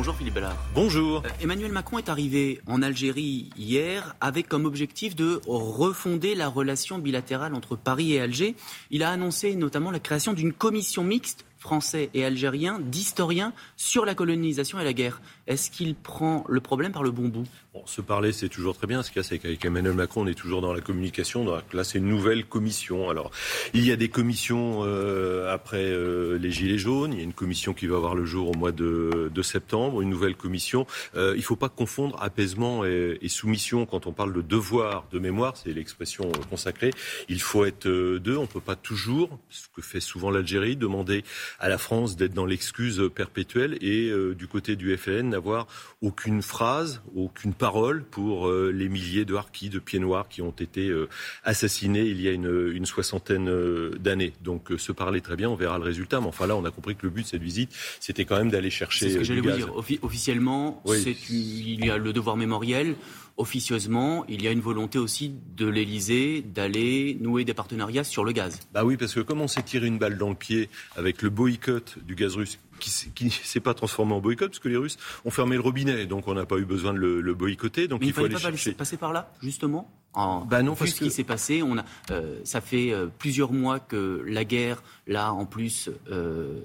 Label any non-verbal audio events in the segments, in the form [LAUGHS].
Bonjour Philippe Bellard. Bonjour. Euh, Emmanuel Macron est arrivé en Algérie hier avec comme objectif de refonder la relation bilatérale entre Paris et Alger. Il a annoncé notamment la création d'une commission mixte français et algérien d'historiens sur la colonisation et la guerre. Est-ce qu'il prend le problème par le bon bout? Bon, se parler, c'est toujours très bien. Ce qu'il y a, c'est qu'avec Emmanuel Macron, on est toujours dans la communication. Donc là, c'est une nouvelle commission. Alors, il y a des commissions euh, après euh, les Gilets jaunes. Il y a une commission qui va avoir le jour au mois de, de septembre, une nouvelle commission. Euh, il ne faut pas confondre apaisement et, et, soumission quand on parle de devoir de mémoire. C'est l'expression consacrée. Il faut être euh, deux. On ne peut pas toujours, ce que fait souvent l'Algérie, demander à la France d'être dans l'excuse perpétuelle et euh, du côté du FN n'avoir aucune phrase, aucune parole pour euh, les milliers de harkis, de pieds noirs qui ont été euh, assassinés il y a une, une soixantaine d'années. Donc se parler très bien, on verra le résultat. Mais enfin là, on a compris que le but de cette visite, c'était quand même d'aller chercher. C'est ce que j'allais vous dire. Offi officiellement, oui. il y a le devoir mémoriel officieusement, il y a une volonté aussi de l'Elysée d'aller nouer des partenariats sur le gaz. Bah oui, parce que comme on s'est tiré une balle dans le pied avec le boycott du gaz russe, qui ne [LAUGHS] s'est pas transformé en boycott, parce que les Russes ont fermé le robinet, donc on n'a pas eu besoin de le, le boycotter. Donc Mais il, il faut aller pas chercher. passer par là, justement? En, bah non, parce ce qui que... s'est passé, on a, euh, ça fait euh, plusieurs mois que la guerre, là, en plus, euh,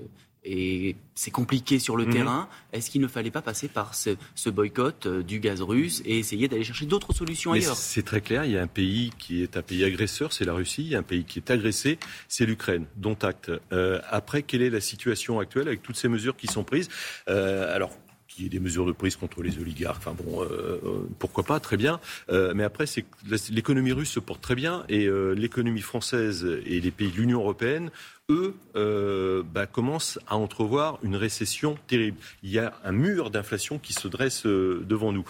et c'est compliqué sur le Mhm. terrain. Est-ce qu'il ne fallait pas passer par ce, ce boycott euh, du gaz russe et essayer d'aller chercher d'autres solutions Mais ailleurs? c'est très clair, il y a un pays qui est un pays agresseur, c'est la Russie, il y a un pays qui est agressé, c'est l'Ukraine, dont acte. Euh, après, quelle est la situation actuelle avec toutes ces mesures qui sont prises? Euh, Alors, qu'il y ait des mesures de prise contre les oligarques, enfin bon, euh, pourquoi pas, très bien. Euh, mais après, c'est l'économie russe se porte très bien et euh, l'économie française et les pays de l'Union européenne eux, euh, bah, commencent à entrevoir une récession terrible. Il y a un mur d'inflation qui se dresse euh, devant nous.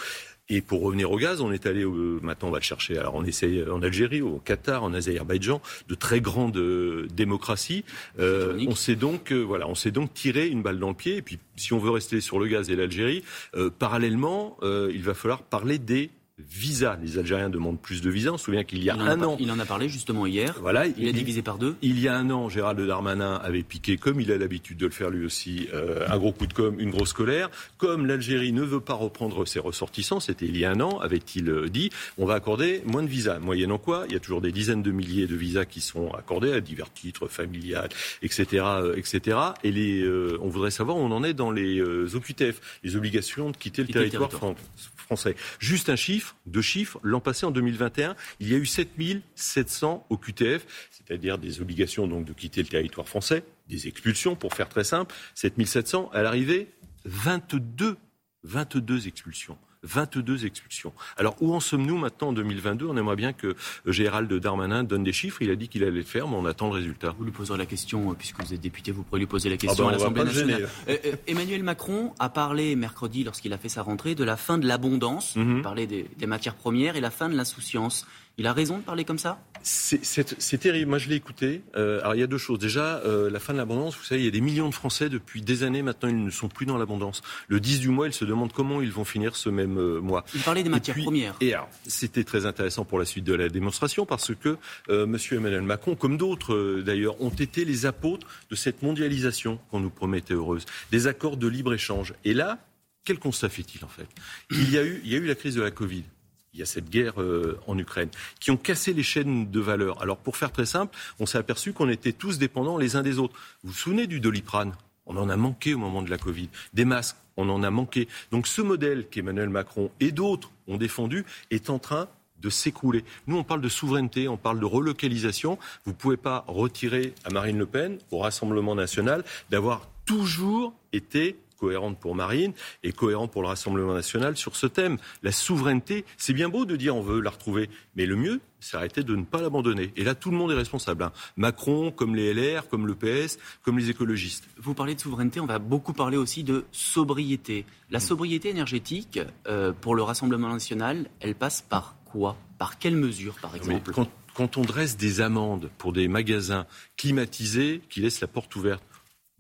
Et pour revenir au gaz, on est allé, euh, maintenant on va le chercher, alors on essaye en Algérie, au Qatar, en Azerbaïdjan, de très grandes euh, démocraties. Euh, on s'est donc, euh, voilà, on s'est donc tiré une balle dans le pied. Et puis, si on veut rester sur le gaz et l'Algérie, euh, parallèlement, il va falloir parler des visa. Les Algériens demandent plus de visas. On se souvient qu'il y a il un a, an. Il en a parlé justement hier. Voilà. Il, il est divisé par deux. Il y a un an, Gérald Darmanin avait piqué, comme il a l'habitude de le faire lui aussi, euh, un gros coup de com, une grosse colère. Comme l'Algérie ne veut pas reprendre ses ressortissants, c'était il y a un an, avait-il dit, on va accorder moins de visas. Moyennant quoi, il y a toujours des dizaines de milliers de visas qui sont accordés à divers titres, familiales, etc., euh, etc. Et les, euh, on voudrait savoir où on en est dans les euh, OQTF, les obligations de quitter le Quitter le territoire, territoire. français. Juste un chiffre, deux chiffres. L'an passé, en 2021, il y a eu 7700 au QTF, c'est-à-dire des obligations donc de quitter le territoire français, des expulsions, pour faire très simple. 7700, à l'arrivée, 22, 22 expulsions. 22 expulsions. Alors où en sommes-nous maintenant en 2022 On aimerait bien que Gérald Darmanin donne des chiffres. Il a dit qu'il allait le faire, mais on attend le résultat. Vous lui poserez la question, euh, puisque vous êtes député, vous pourrez lui poser la question Ah ben, à l'Assemblée nationale. Euh, euh, Emmanuel Macron a parlé mercredi, lorsqu'il a fait sa rentrée, de la fin de l'abondance. Mhm. Il parlait des, des matières premières et la fin de l'insouciance. Il a raison de parler comme ça? C'est- terrible. Moi, je l'ai écouté. Euh, alors, il y a deux choses. Déjà, euh, la fin de l'abondance. Vous savez, il y a des millions de Français depuis des années maintenant. Ils ne sont plus dans l'abondance. Le 10 du mois, ils se demandent comment ils vont finir ce même euh, mois. Il parlait des Et matières puis- premières. Et alors, c'était très intéressant pour la suite de la démonstration parce que euh, Monsieur Emmanuel Macron, comme d'autres euh, d'ailleurs, ont été les apôtres de cette mondialisation qu'on nous promettait heureuse, des accords de libre échange. Et là, quel constat fait-il en fait? Il y a eu, il y a eu la crise de la Covid. Il y a cette guerre euh, en Ukraine, qui ont cassé les chaînes de valeur. Alors, pour faire très simple, on s'est aperçu qu'on était tous dépendants les uns des autres. Vous vous souvenez du doliprane? On en a manqué au moment de la Covid. Des masques, on en a manqué. Donc, ce modèle qu'Emmanuel Macron et d'autres ont défendu est en train de s'écrouler. Nous, on parle de souveraineté, on parle de relocalisation. Vous ne pouvez pas retirer à Marine Le Pen, au Rassemblement national, d'avoir toujours été cohérente pour Marine et cohérent pour le Rassemblement national sur ce thème. La souveraineté, c'est bien beau de dire on veut la retrouver, mais le mieux, c'est arrêter de ne pas l'abandonner. Et là, tout le monde est responsable. hein. Macron, comme les LR, comme le PS, comme les écologistes. Vous parlez de souveraineté, on va beaucoup parler aussi de sobriété. La sobriété énergétique, euh, pour le Rassemblement national, elle passe par quoi? Par quelles mesures, par exemple? quand, quand on dresse des amendes pour des magasins climatisés qui laissent la porte ouverte,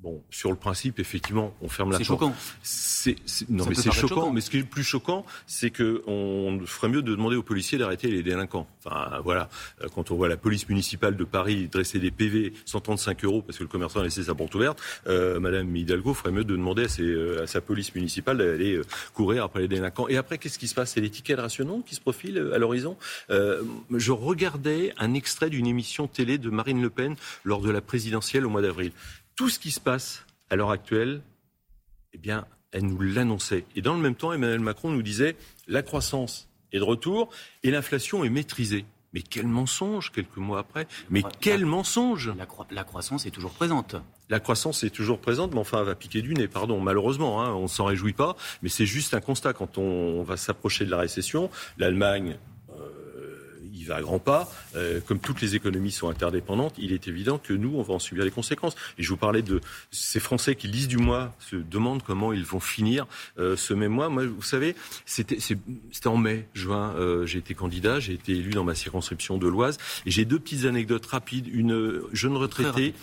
Bon, sur le principe, effectivement, on ferme la porte. C'est choquant. Non, mais c'est choquant, Mais ce qui est le plus choquant, c'est qu'on ferait mieux de demander aux policiers d'arrêter les délinquants. Enfin, voilà. Euh, quand on voit la police municipale de Paris dresser des PV 135 euros parce que le commerçant a laissé sa porte ouverte, euh, Madame Hidalgo ferait mieux de demander à, euh, à sa police municipale d'aller courir après les délinquants. Et après, qu'est-ce qui se passe? C'est de rationnement qui se profilent à l'horizon? je regardais un extrait d'une émission télé de Marine Le Pen lors de la présidentielle au mois d'avril tout ce qui se passe à l'heure actuelle, eh bien, elle nous l'annonçait. Et dans le même temps, Emmanuel Macron nous disait la croissance est de retour et l'inflation est maîtrisée. Mais quel mensonge quelques mois après Mais quel mensonge la, croissance est toujours présente. La croissance est toujours présente, mais enfin, elle va piquer du nez, pardon. Malheureusement, hein, on ne s'en réjouit pas, mais c'est juste un constat. Quand on va s'approcher de la récession, l'Allemagne va à grands pas. Euh, comme toutes les économies sont interdépendantes, il est évident que nous, on va en subir les conséquences. Et je vous parlais de ces Français qui lisent du mois, se demandent comment ils vont finir euh, ce même mois. Moi, vous savez, c'était en mai, juin, euh, j'ai été candidat, j'ai été élu dans ma circonscription de l'Oise, et j'ai deux petites anecdotes rapides. Une jeune retraitée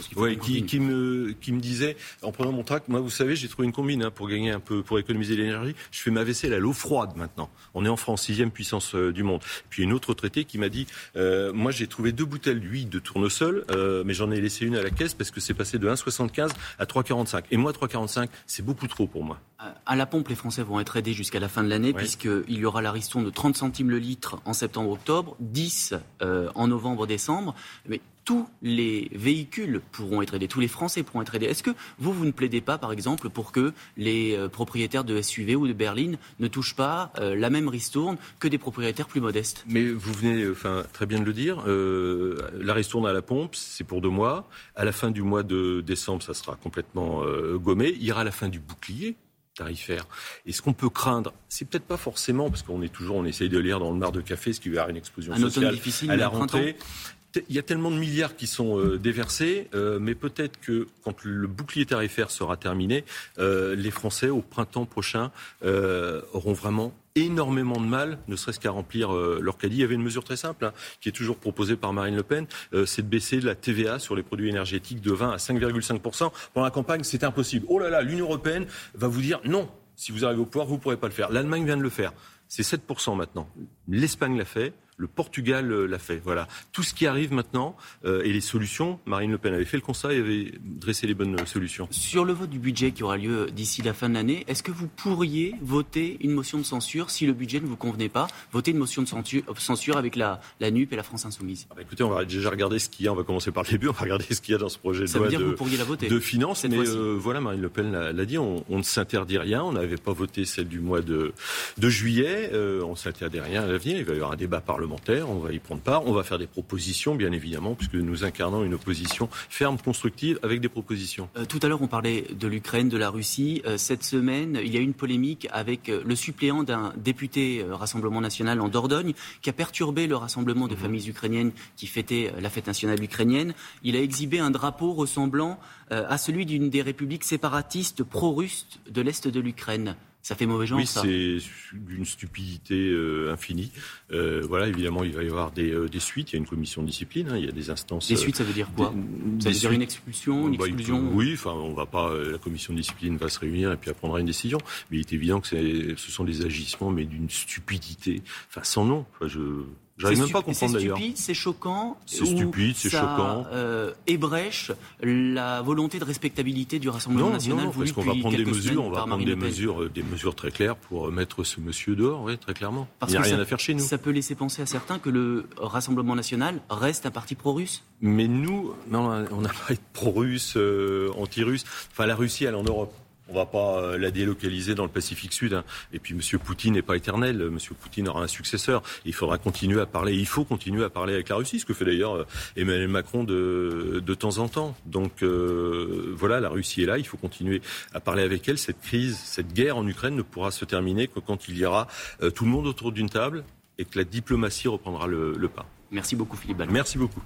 qui, qui, me, qui me disait, en prenant mon trac, moi, vous savez, j'ai trouvé une combine hein, pour gagner un peu, pour économiser l'énergie. Je fais ma vaisselle à l'eau froide maintenant. On est en France, sixième puissance du monde. Puis une autre retraitée qui m'a dit euh, moi j'ai trouvé deux bouteilles d'huile de tournesol, euh, mais j'en ai laissé une à la caisse parce que c'est passé de 1,75 à 3,45. Et moi 3,45, c'est beaucoup trop pour moi. À la pompe, les Français vont être aidés jusqu'à la fin de l'année, puisqu'il y aura la ristourne de 30 centimes le litre en septembre-octobre, 10 euh, en novembre-décembre. Mais tous les véhicules pourront être aidés, tous les Français pourront être aidés. Est-ce que vous, vous ne plaidez pas, par exemple, pour que les euh, propriétaires de SUV ou de berline ne touchent pas euh, la même ristourne que des propriétaires plus modestes? Mais vous venez enfin, très bien de le dire. Euh, la ristourne à la pompe, c'est pour deux mois. À la fin du mois de décembre, ça sera complètement gommé. Il y aura la fin du bouclier tarifaire. Et ce qu'on peut craindre, c'est peut-être pas forcément, parce qu'on est toujours, on essaye de lire dans le mar de café, ce qui va avoir une explosion sociale à la rentrée il y a tellement de milliards qui sont euh, déversés, euh, mais peut-être que quand le bouclier tarifaire sera terminé, euh, les Français, au printemps prochain, auront vraiment énormément de mal, ne serait-ce qu'à remplir leur caddie. Il y avait une mesure très simple, hein, qui est toujours proposée par Marine Le Pen, c'est de baisser la TVA sur les produits énergétiques de 20 à 5,5%. Pendant la campagne, c'est impossible. Oh là là, l'Union européenne va vous dire non, si vous arrivez au pouvoir, vous ne pourrez pas le faire. L'Allemagne vient de le faire. C'est 7% maintenant. L'Espagne l'a fait. Le Portugal euh, l'a fait. Voilà. Tout ce qui arrive maintenant euh, et les solutions, Marine Le Pen avait fait le constat et avait dressé les bonnes solutions. Sur le vote du budget qui aura lieu d'ici la fin de l'année, est-ce que vous pourriez voter une motion de censure si le budget ne vous convenait pas Voter une motion de censure, avec la, la NUP et la France Insoumise? Ah bah Écoutez, on va déjà regarder ce qu'il y a. On va commencer par le début. On va regarder ce qu'il y a dans ce projet de loi de, de finances. Mais euh, voilà, Marine Le Pen l'a dit. On, ne s'interdit rien. On n'avait pas voté celle du mois de, de juillet. on ne s'interdit rien à l'avenir. Il va y avoir un débat parlementaire. On va y prendre part. On va faire des propositions, bien évidemment, puisque nous incarnons une opposition ferme, constructive, avec des propositions. Euh, tout à l'heure, on parlait de l'Ukraine, de la Russie. Euh, cette semaine, il y a eu une polémique avec euh, le suppléant d'un député Rassemblement national en Dordogne, qui a perturbé le rassemblement de mhm. familles ukrainiennes qui fêtaient la fête nationale ukrainienne. Il a exhibé un drapeau ressemblant à celui d'une des républiques séparatistes pro-russes de l'Est de l'Ukraine. Ça fait mauvais genre, oui, c'est d'une stupidité euh, infinie. Euh, voilà, évidemment, il va y avoir des, euh, des, suites. Il y a une commission de discipline. Hein, il y a des instances. Des suites, ça veut dire quoi? Ça veut dire une expulsion, une bah, exclusion Oui, enfin, on va pas. La commission de discipline va se réunir et puis elle prendra une décision. Mais il est évident que ce sont des agissements, mais d'une stupidité, enfin, sans nom. Enfin, je J'arrive même pas à comprendre d'ailleurs. C'est stupide, c'est choquant. C'est stupide, c'est choquant. Euh, ébrèche la volonté de respectabilité du Rassemblement national. Non, parce qu'on va prendre des mesures, on va prendre des mesures, euh, des mesures très claires pour mettre ce monsieur dehors, oui, très clairement. Parce Il n'y a rien à faire chez nous. Ça peut laisser penser à certains que le Rassemblement national reste un parti pro-russe. Mais nous, non, on n'a pas été pro-russe, euh, anti-russe. Enfin, la Russie, elle est en Europe. On va pas euh, la délocaliser dans le Pacifique Sud. Hein. Et puis, M. Poutine n'est pas éternel. M. Poutine aura un successeur. Il faudra continuer à parler. Il faut continuer à parler avec la Russie, ce que fait d'ailleurs euh, Emmanuel Macron de, de temps en temps. Donc, euh, voilà, la Russie est là. Il faut continuer à parler avec elle. Cette crise, cette guerre en Ukraine ne pourra se terminer que quand il y aura tout le monde autour d'une table et que la diplomatie reprendra le, pas. Merci beaucoup, Philippe Merci beaucoup.